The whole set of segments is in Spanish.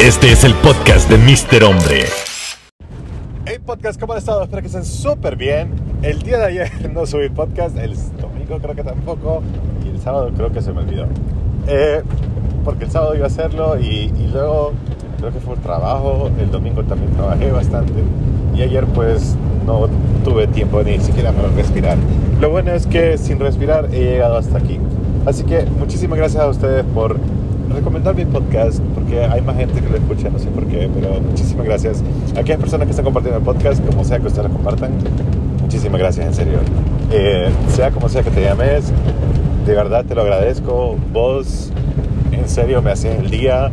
Este es el podcast de Mr. Hombre. Hey podcast, ¿cómo han estado? Espero que estén súper bien. El día de ayer no subí podcast, el domingo creo que tampoco, y el sábado creo que se me olvidó. Eh, porque el sábado iba a hacerlo y, y luego creo que fue un trabajo, el domingo también trabajé bastante y ayer pues no tuve tiempo ni siquiera para respirar. Lo bueno es que sin respirar he llegado hasta aquí. Así que muchísimas gracias a ustedes por recomendar mi podcast, porque hay más gente que lo escucha, no sé por qué, pero muchísimas gracias. A aquellas personas que están compartiendo el podcast, como sea que ustedes lo compartan, muchísimas gracias, en serio. Eh, sea como sea que te llames, de verdad te lo agradezco. Vos, en serio, me haces el día.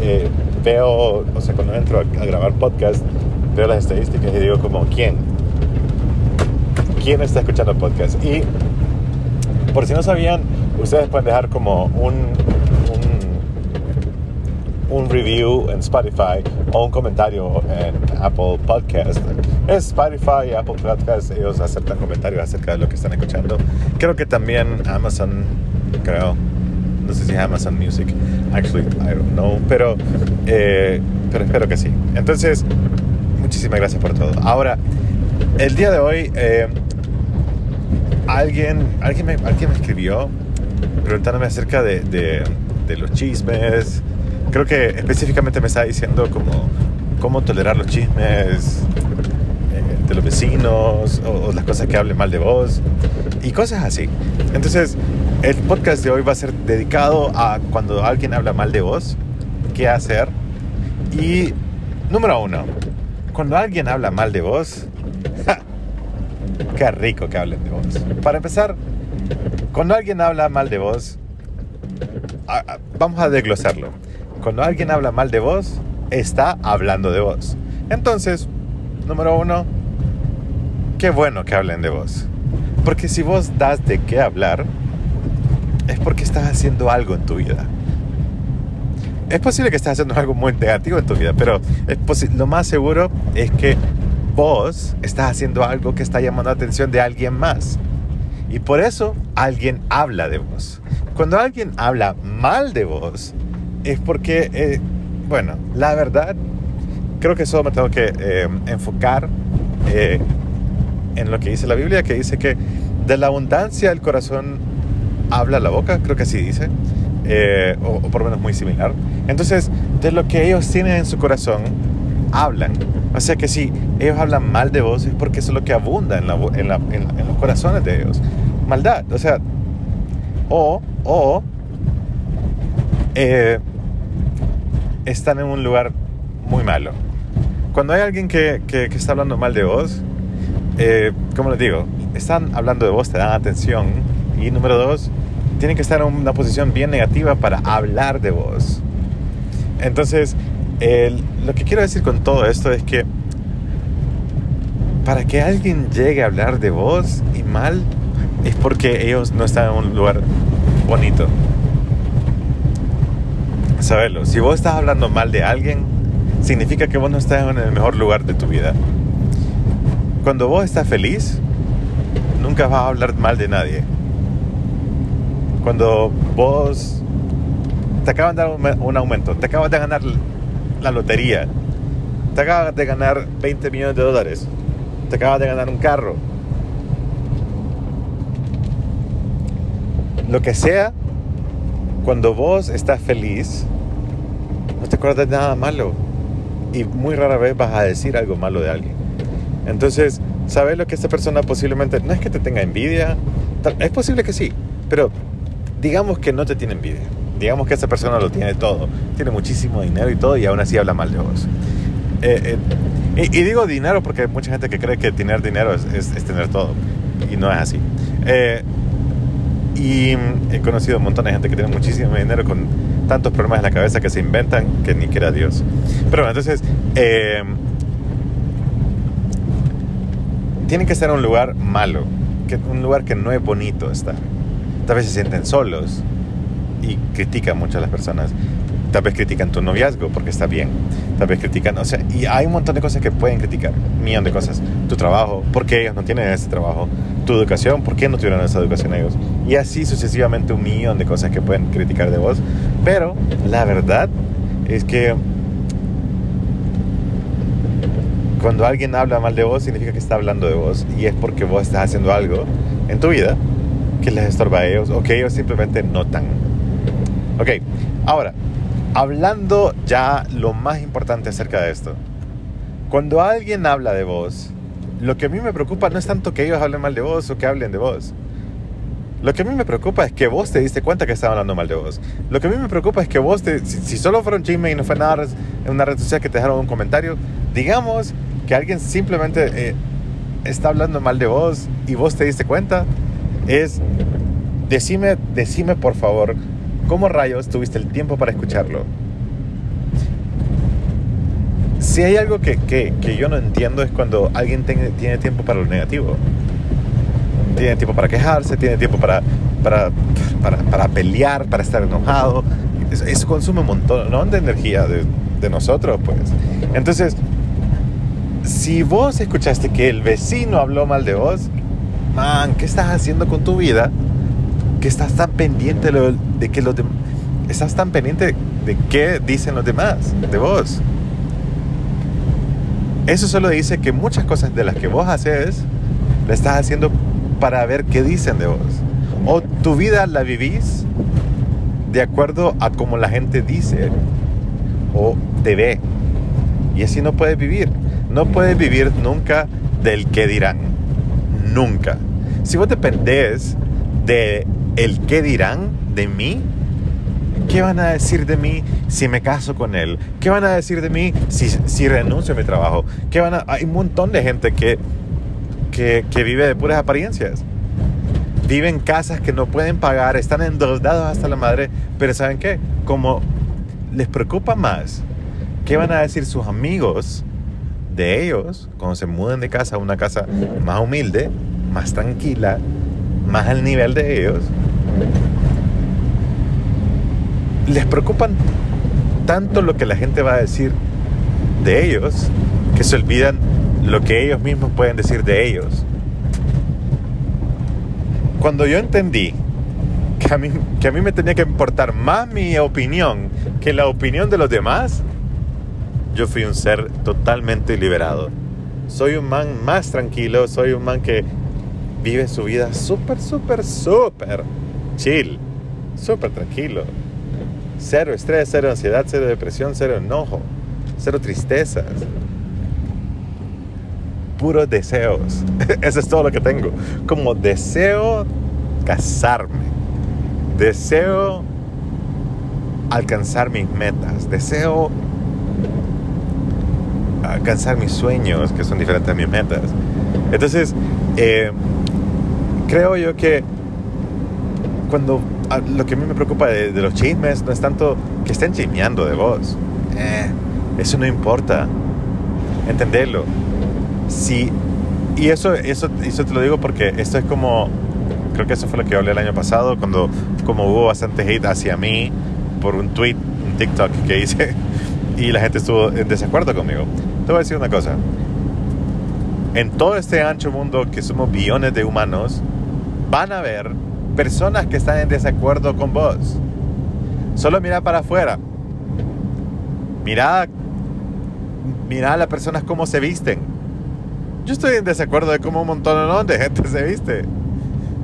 Eh, veo, o sea, cuando entro a, a grabar podcast, veo las estadísticas y digo como, ¿quién? ¿Quién está escuchando el podcast? Y por si no sabían, ustedes pueden dejar como un, un, review en Spotify o un comentario en Apple Podcast. Es Spotify Apple Podcast, ellos aceptan comentarios acerca de lo que están escuchando. Creo que también Amazon, creo, no sé si Amazon Music, actually, I don't know, pero, eh, pero espero que sí. Entonces, muchísimas gracias por todo. Ahora, el día de hoy, eh, alguien, alguien, me, alguien me escribió preguntándome acerca de, de, de, los chismes. Creo que específicamente me estaba diciendo como cómo tolerar los chismes eh, de los vecinos o, o, las cosas que hablen mal de vos y cosas así. Entonces, el podcast de hoy va a ser dedicado a cuando alguien habla mal de vos, qué hacer. Y número uno, cuando alguien habla mal de vos, ¡ja! qué rico que hablen de vos. Para empezar, cuando alguien habla mal de vos, vamos a desglosarlo. Cuando alguien habla mal de vos, está hablando de vos. Entonces, número uno, qué bueno que hablen de vos. Porque si vos das de qué hablar, es porque estás haciendo algo en tu vida. Es posible que estés haciendo algo muy negativo en tu vida, pero es lo más seguro es que vos estás haciendo algo que está llamando la atención de alguien más. Y por eso alguien habla de vos. Cuando alguien habla mal de vos, es porque, eh, bueno, la verdad, creo que solo me tengo que eh, enfocar eh, en lo que dice la Biblia, que dice que de la abundancia del corazón habla la boca, creo que así dice, o, o por lo menos muy similar. Entonces, de lo que ellos tienen en su corazón, hablan. O sea que si ellos hablan mal de vos es porque eso es lo que abunda en, la, en, la, en, en los corazones de ellos. Maldad. O sea, o, o eh, están en un lugar muy malo. Cuando hay alguien que, que, está hablando mal de vos, eh, como les digo, están hablando de vos, te dan atención. Y número dos, tienen que estar en una posición bien negativa para hablar de vos. Entonces, lo que quiero decir con todo esto es que para que alguien llegue a hablar de vos y mal, es porque ellos no están en un lugar bonito. Sabelo, si vos estás hablando mal de alguien, significa que vos no estás en el mejor lugar de tu vida. Cuando vos estás feliz, nunca vas a hablar mal de nadie. Cuando vos te acaban de dar un aumento, te acabas de ganar la lotería, te acabas de ganar 20 millones de dólares, te acabas de ganar un carro, lo que sea, cuando vos estás feliz, acuerdas de nada malo. Y muy rara vez vas a decir algo malo de alguien. Entonces, ¿sabes lo que esta persona posiblemente, no es que te tenga envidia, es posible que sí, pero digamos que no te tiene envidia. Digamos que esta persona lo tiene todo, tiene muchísimo dinero y todo, y aún así habla mal de vos. Eh, eh, y, digo dinero porque hay mucha gente que cree que tener dinero es, es, es tener todo, y no es así. Eh, y he conocido un montón de gente que tiene muchísimo dinero con tantos problemas en la cabeza que se inventan que ni quiera Dios. Pero bueno, entonces, eh, tienen que en un lugar malo, que, un lugar que no es bonito estar. Tal vez se sienten solos y critican mucho a las personas. Tal vez critican tu noviazgo porque está bien. Tal vez critican, o sea, y hay un montón de cosas que pueden criticar. Un millón de cosas. Tu trabajo, ¿por qué ellos no tienen ese trabajo? Tu educación, ¿por qué no tuvieron esa educación ellos? Y así sucesivamente un millón de cosas que pueden criticar de vos. Pero la verdad es que Cuando alguien habla mal de vos, significa que está hablando de vos y es porque vos estás haciendo algo en tu vida que les estorba a ellos o que ellos simplemente notan. Ok, ahora, hablando ya lo más importante acerca de esto. Cuando alguien habla de vos, lo que a mí me preocupa no es tanto que ellos hablen mal de vos o que hablen de vos. Lo que a mí me preocupa es que vos te diste cuenta que estaban hablando mal de vos. Lo que a mí me preocupa es que vos, te, si, solo fueron chisme y no fue nada en una red social que te dejaron un comentario, digamos que alguien simplemente eh, está hablando mal de vos y vos te diste cuenta, es, decime, decime por favor, ¿cómo rayos tuviste el tiempo para escucharlo? Si hay algo que, que, que yo no entiendo es cuando alguien tiene tiempo para lo negativo. Tiene tiempo para quejarse, tiene tiempo para, para, para, para pelear, para estar enojado. Eso, consume un montón de energía de, de nosotros, pues. Entonces, si vos escuchaste que el vecino habló mal de vos, man, ¿qué estás haciendo con tu vida? Que estás tan pendiente de, que los. Estás tan pendiente de qué dicen los demás de vos. Eso solo dice que muchas cosas de las que vos haces, la estás haciendo para ver qué dicen de vos. O tu vida la vivís de acuerdo a cómo la gente dice o te ve. Y así no puedes vivir. No puedes vivir nunca del qué dirán. Nunca. Si vos dependés de el qué dirán de mí, ¿qué van a decir de mí si me caso con él? ¿Qué van a decir de mí si, si renuncio a mi trabajo? ¿Qué van a... Hay un montón de gente que que, vive de puras apariencias. Vive en casas que no pueden pagar, están endeudados hasta la madre, pero ¿saben qué? Como les preocupa más qué van a decir sus amigos de ellos cuando se muden de casa a una casa más humilde, más tranquila, más al nivel de ellos, les preocupan tanto lo que la gente va a decir de ellos que se olvidan lo que ellos mismos pueden decir de ellos. Cuando yo entendí que a mí, que a mí me tenía que importar más mi opinión que la opinión de los demás, yo fui un ser totalmente liberado. Soy un man más tranquilo, soy un man que vive su vida súper, súper, súper chill, súper tranquilo. Cero estrés, cero ansiedad, cero depresión, cero enojo, cero tristezas puros deseos. Eso es todo lo que tengo. Como deseo casarme. Deseo alcanzar mis metas. Deseo alcanzar mis sueños, que son diferentes a mis metas. Entonces, eh, creo yo que cuando lo que a mí me preocupa de, los chismes no es tanto que estén chismeando de vos. Eh, eso no importa. Entenderlo Sí, y eso, eso, eso te lo digo porque esto es como, creo que eso fue lo que hablé el año pasado, cuando como hubo bastante hate hacia mí por un tweet, un TikTok que hice, y la gente estuvo en desacuerdo conmigo. Te voy a decir una cosa. En todo este ancho mundo que somos billones de humanos, van a haber personas que están en desacuerdo con vos. Solo mira para afuera. Mira, mira a las personas cómo se visten yo estoy en desacuerdo de cómo un montón de gente se viste.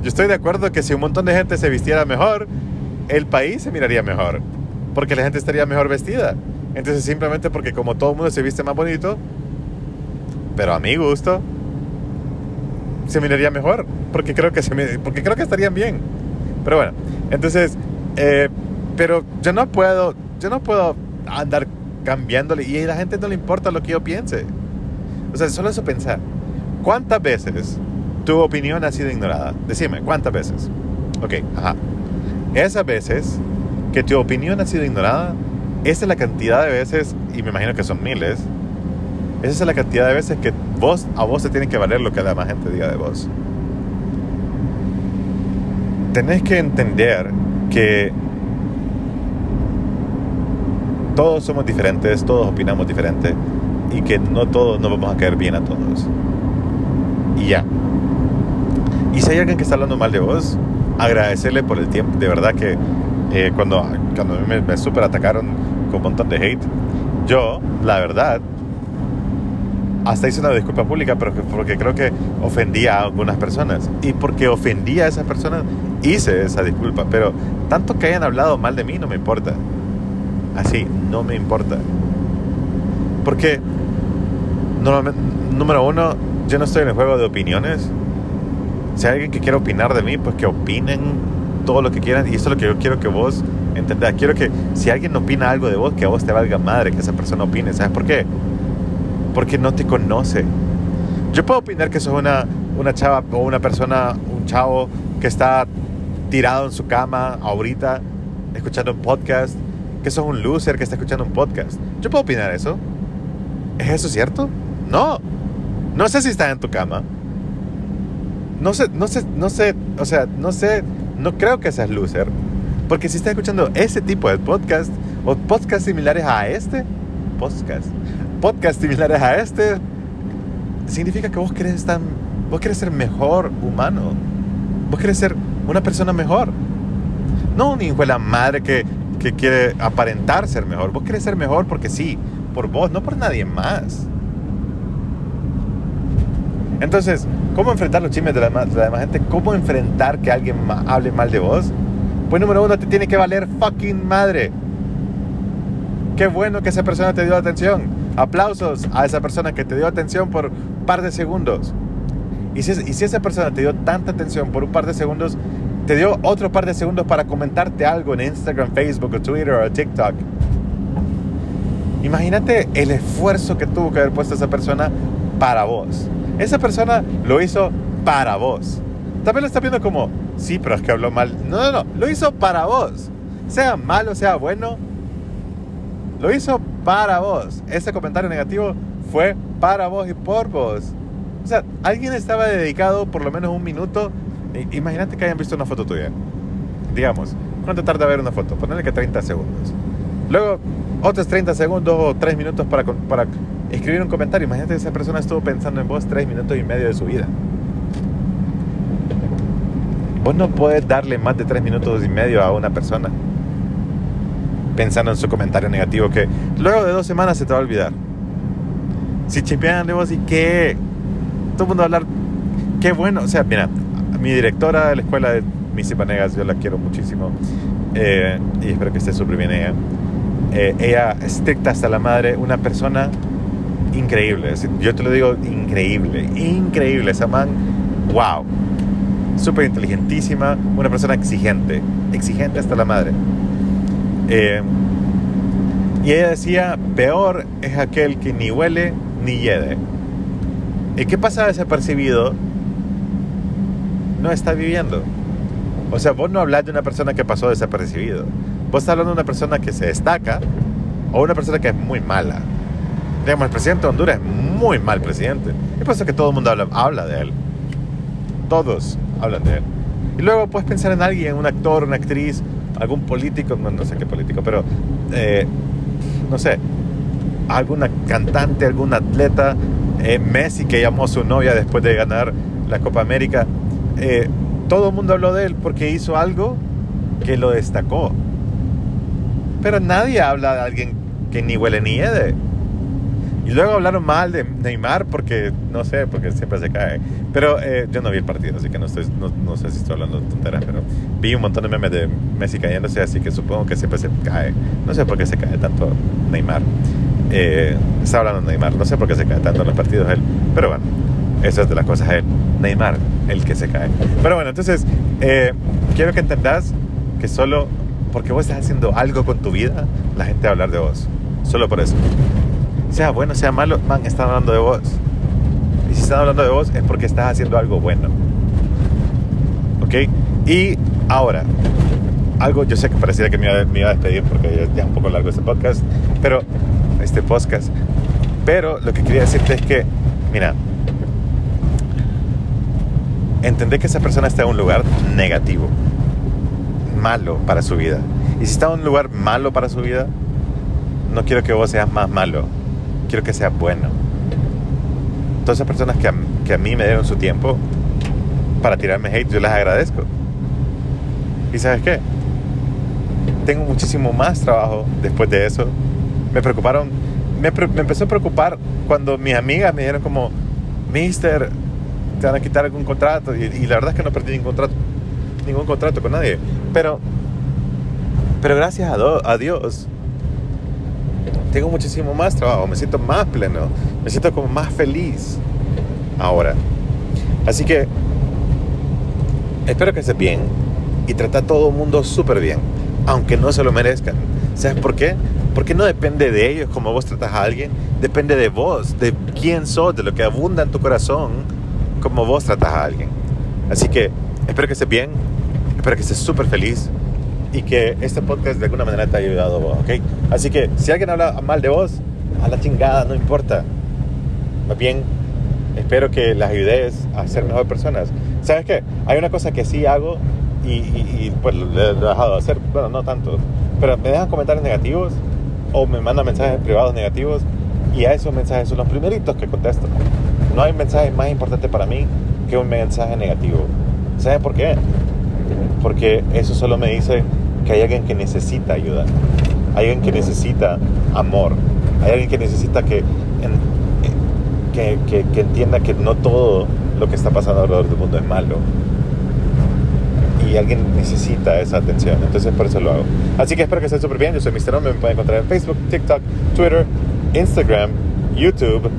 Yo estoy de acuerdo que si un montón de gente se vistiera mejor, el país se miraría mejor. Porque la gente estaría mejor vestida. Entonces simplemente porque como todo el mundo se viste más bonito, pero a mi gusto, se miraría mejor. Porque creo que, se porque creo que estarían bien. Pero bueno, entonces, eh, pero yo no puedo, yo no puedo andar cambiándole y a la gente no le importa lo que yo piense. O sea, solo eso pensar. ¿Cuántas veces tu opinión ha sido ignorada? Decime, ¿cuántas veces? Ok, ajá. Esas veces que tu opinión ha sido ignorada, esa es la cantidad de veces, y me imagino que son miles, esa es la cantidad de veces que vos, a vos te tiene que valer lo que la demás gente diga de vos. Tenés que entender que todos somos diferentes, todos opinamos diferente y que no todos nos vamos a caer bien a todos. Y ya. Y si hay alguien que está hablando mal de vos, agradecerle por el tiempo. De verdad que eh, cuando, cuando me, me super atacaron con un montón de hate, yo, la verdad, hasta hice una disculpa pública, pero que- porque creo que ofendía a algunas personas. Y porque ofendía a esas personas, hice esa disculpa. Pero tanto que hayan hablado mal de mí, no me importa. Así, no me importa. Porque, normalmente, número uno, yo no estoy en el juego de opiniones. Si hay alguien que quiera opinar de mí, pues que opinen todo lo que quieran. Y eso es lo que yo quiero que vos entendas. Quiero que si alguien opina algo de vos, que a vos te valga madre que esa persona opine. ¿Sabes por qué? Porque no te conoce. Yo puedo opinar que sos una, una chava o una persona, un chavo que está tirado en su cama ahorita, escuchando un podcast, que sos un loser que está escuchando un podcast. Yo puedo opinar eso. ¿Es eso cierto? No. No sé si estás en tu cama. No sé, no sé, no sé, o sea, no sé, no creo que seas loser. Porque si estás escuchando ese tipo de podcast o podcasts similares a este, podcast, podcasts similares a este, significa que vos querés estar, vos querés ser mejor humano. Vos querés ser una persona mejor. No un hijo de la madre que, que quiere aparentar ser mejor. Vos querés ser mejor porque sí, por vos, no por nadie más. Entonces, ¿cómo enfrentar los chismes de la, de la demás gente? ¿Cómo enfrentar que alguien ma- hable mal de vos? Pues número uno, te tiene que valer fucking madre. Qué bueno que esa persona te dio atención. Aplausos a esa persona que te dio atención por un par de segundos. Y si, esa persona te dio tanta atención por un par de segundos, te dio otro par de segundos para comentarte algo en Instagram, Facebook, o Twitter o TikTok. Imagínate el esfuerzo que tuvo que haber puesto esa persona para vos. Esa persona lo hizo para vos. También lo está viendo como, sí, pero es que habló mal. No, no, no, lo hizo para vos. Sea malo, sea bueno, lo hizo para vos. Ese comentario negativo fue para vos y por vos. O sea, alguien estaba dedicado por lo menos un minuto. Imagínate que hayan visto una foto tuya. Digamos, ¿cuánto tarda ver una foto? Ponele que 30 segundos. Luego, otros 30 segundos o 3 minutos para, para escribir un comentario. Imagínate que esa persona estuvo pensando en vos 3 minutos y medio de su vida. Vos no puedes darle más de 3 minutos y medio a una persona pensando en su comentario negativo que luego de dos semanas se te va a olvidar. Si chispean de vos y qué, todo el mundo va a hablar, qué bueno. O sea, mira, mi directora de la escuela de Missy Panegas, yo la quiero muchísimo eh, y espero que esté súper bien ella. Eh, ella estricta hasta la madre, una persona increíble. Yo te lo digo, increíble, increíble. Esa man, wow. Súper inteligentísima, una persona exigente, exigente hasta la madre. Eh, y ella decía, peor es aquel que ni huele ni hiede. ¿Y qué pasa desapercibido? No está viviendo. O sea, vos no hablas de una persona que pasó desapercibido. Vos estás hablando de una persona que se destaca o una persona que es muy mala. Digamos, el presidente de Honduras es muy mal presidente. Es por eso que todo el mundo habla, habla de él. Todos hablan de él. Y luego puedes pensar en alguien, un actor, una actriz, algún político, no, no sé qué político, pero eh, no sé, alguna cantante, algún atleta, eh, Messi que llamó a su novia después de ganar la Copa América. Eh, todo el mundo habló de él porque hizo algo que lo destacó. Pero nadie habla de alguien que ni huele ni hiede. Y luego hablaron mal de Neymar porque, no sé, porque siempre se cae. Pero eh, yo no vi el partido, así que no, estoy, no, no sé si estoy hablando tonteras, pero vi un montón de memes de Messi cayéndose, así que supongo que siempre se cae. No sé por qué se cae tanto Neymar. Eh, está hablando Neymar, no sé por qué se cae tanto en los partidos él. Pero bueno, eso es de las cosas él. Neymar, el que se cae. Pero bueno, entonces, eh, quiero que entendás que solo porque vos estás haciendo algo con tu vida, la gente va a hablar de vos. Solo por eso sea bueno, sea malo, man, están hablando de vos. Y si están hablando de vos es porque estás haciendo algo bueno. ¿Ok? Y ahora, algo, yo sé que pareciera que me iba, me iba a despedir porque ya, es un poco largo este podcast, pero, este podcast, pero lo que quería decirte es que, mira, entendé que esa persona está en un lugar negativo, malo para su vida. Y si está en un lugar malo para su vida, no quiero que vos seas más malo, quiero que seas bueno. Todas esas personas que a, que a mí me dieron su tiempo para tirarme hate, yo las agradezco. ¿Y sabes qué? Tengo muchísimo más trabajo después de eso. Me preocuparon me, me empezó a preocupar cuando mis amigas me dijeron como, Mister, te van a quitar algún contrato. Y, y la verdad es que no perdí ningún contrato, ningún contrato con nadie. Pero, pero gracias a, a Dios, tengo muchísimo más trabajo, me siento más pleno, me siento como más feliz ahora. Así que espero que estés bien y trata a todo el mundo súper bien, aunque no se lo merezcan. ¿Sabes por qué? Porque no depende de ellos como vos tratas a alguien, depende de vos, de quién sos, de lo que abunda en tu corazón, como vos tratas a alguien. Así que espero que estés bien, espero que estés súper feliz y que este podcast de alguna manera te haya ayudado ¿ok? Así que si alguien habla mal de vos, a la chingada, no importa. Más bien, espero que las ayudes a ser mejor personas. ¿Sabes qué? Hay una cosa que sí hago y, y- y, pues lo he dejado de hacer, bueno, no tanto, pero me dejan comentarios negativos o me mandan mensajes privados negativos y a esos mensajes son los primeritos que contesto. No hay mensaje más importante para mí que un mensaje negativo. ¿Sabes por qué? Porque eso solo me dice que hay alguien que necesita ayuda, hay alguien que necesita amor, hay alguien que necesita que, que entienda que no todo lo que está pasando alrededor del mundo es malo. Y alguien necesita esa atención, entonces por eso lo hago. Así que espero que estén súper bien. Yo soy Mr. Hombre, me pueden encontrar en Facebook, TikTok, Twitter, Instagram, YouTube,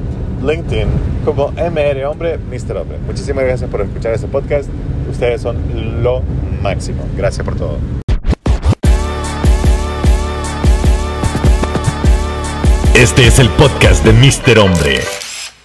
LinkedIn, como MR Hombre, Mr. Hombre. Muchísimas gracias por escuchar este podcast. Ustedes son lo máximo. Gracias por todo. Este es el podcast de Mr. Hombre.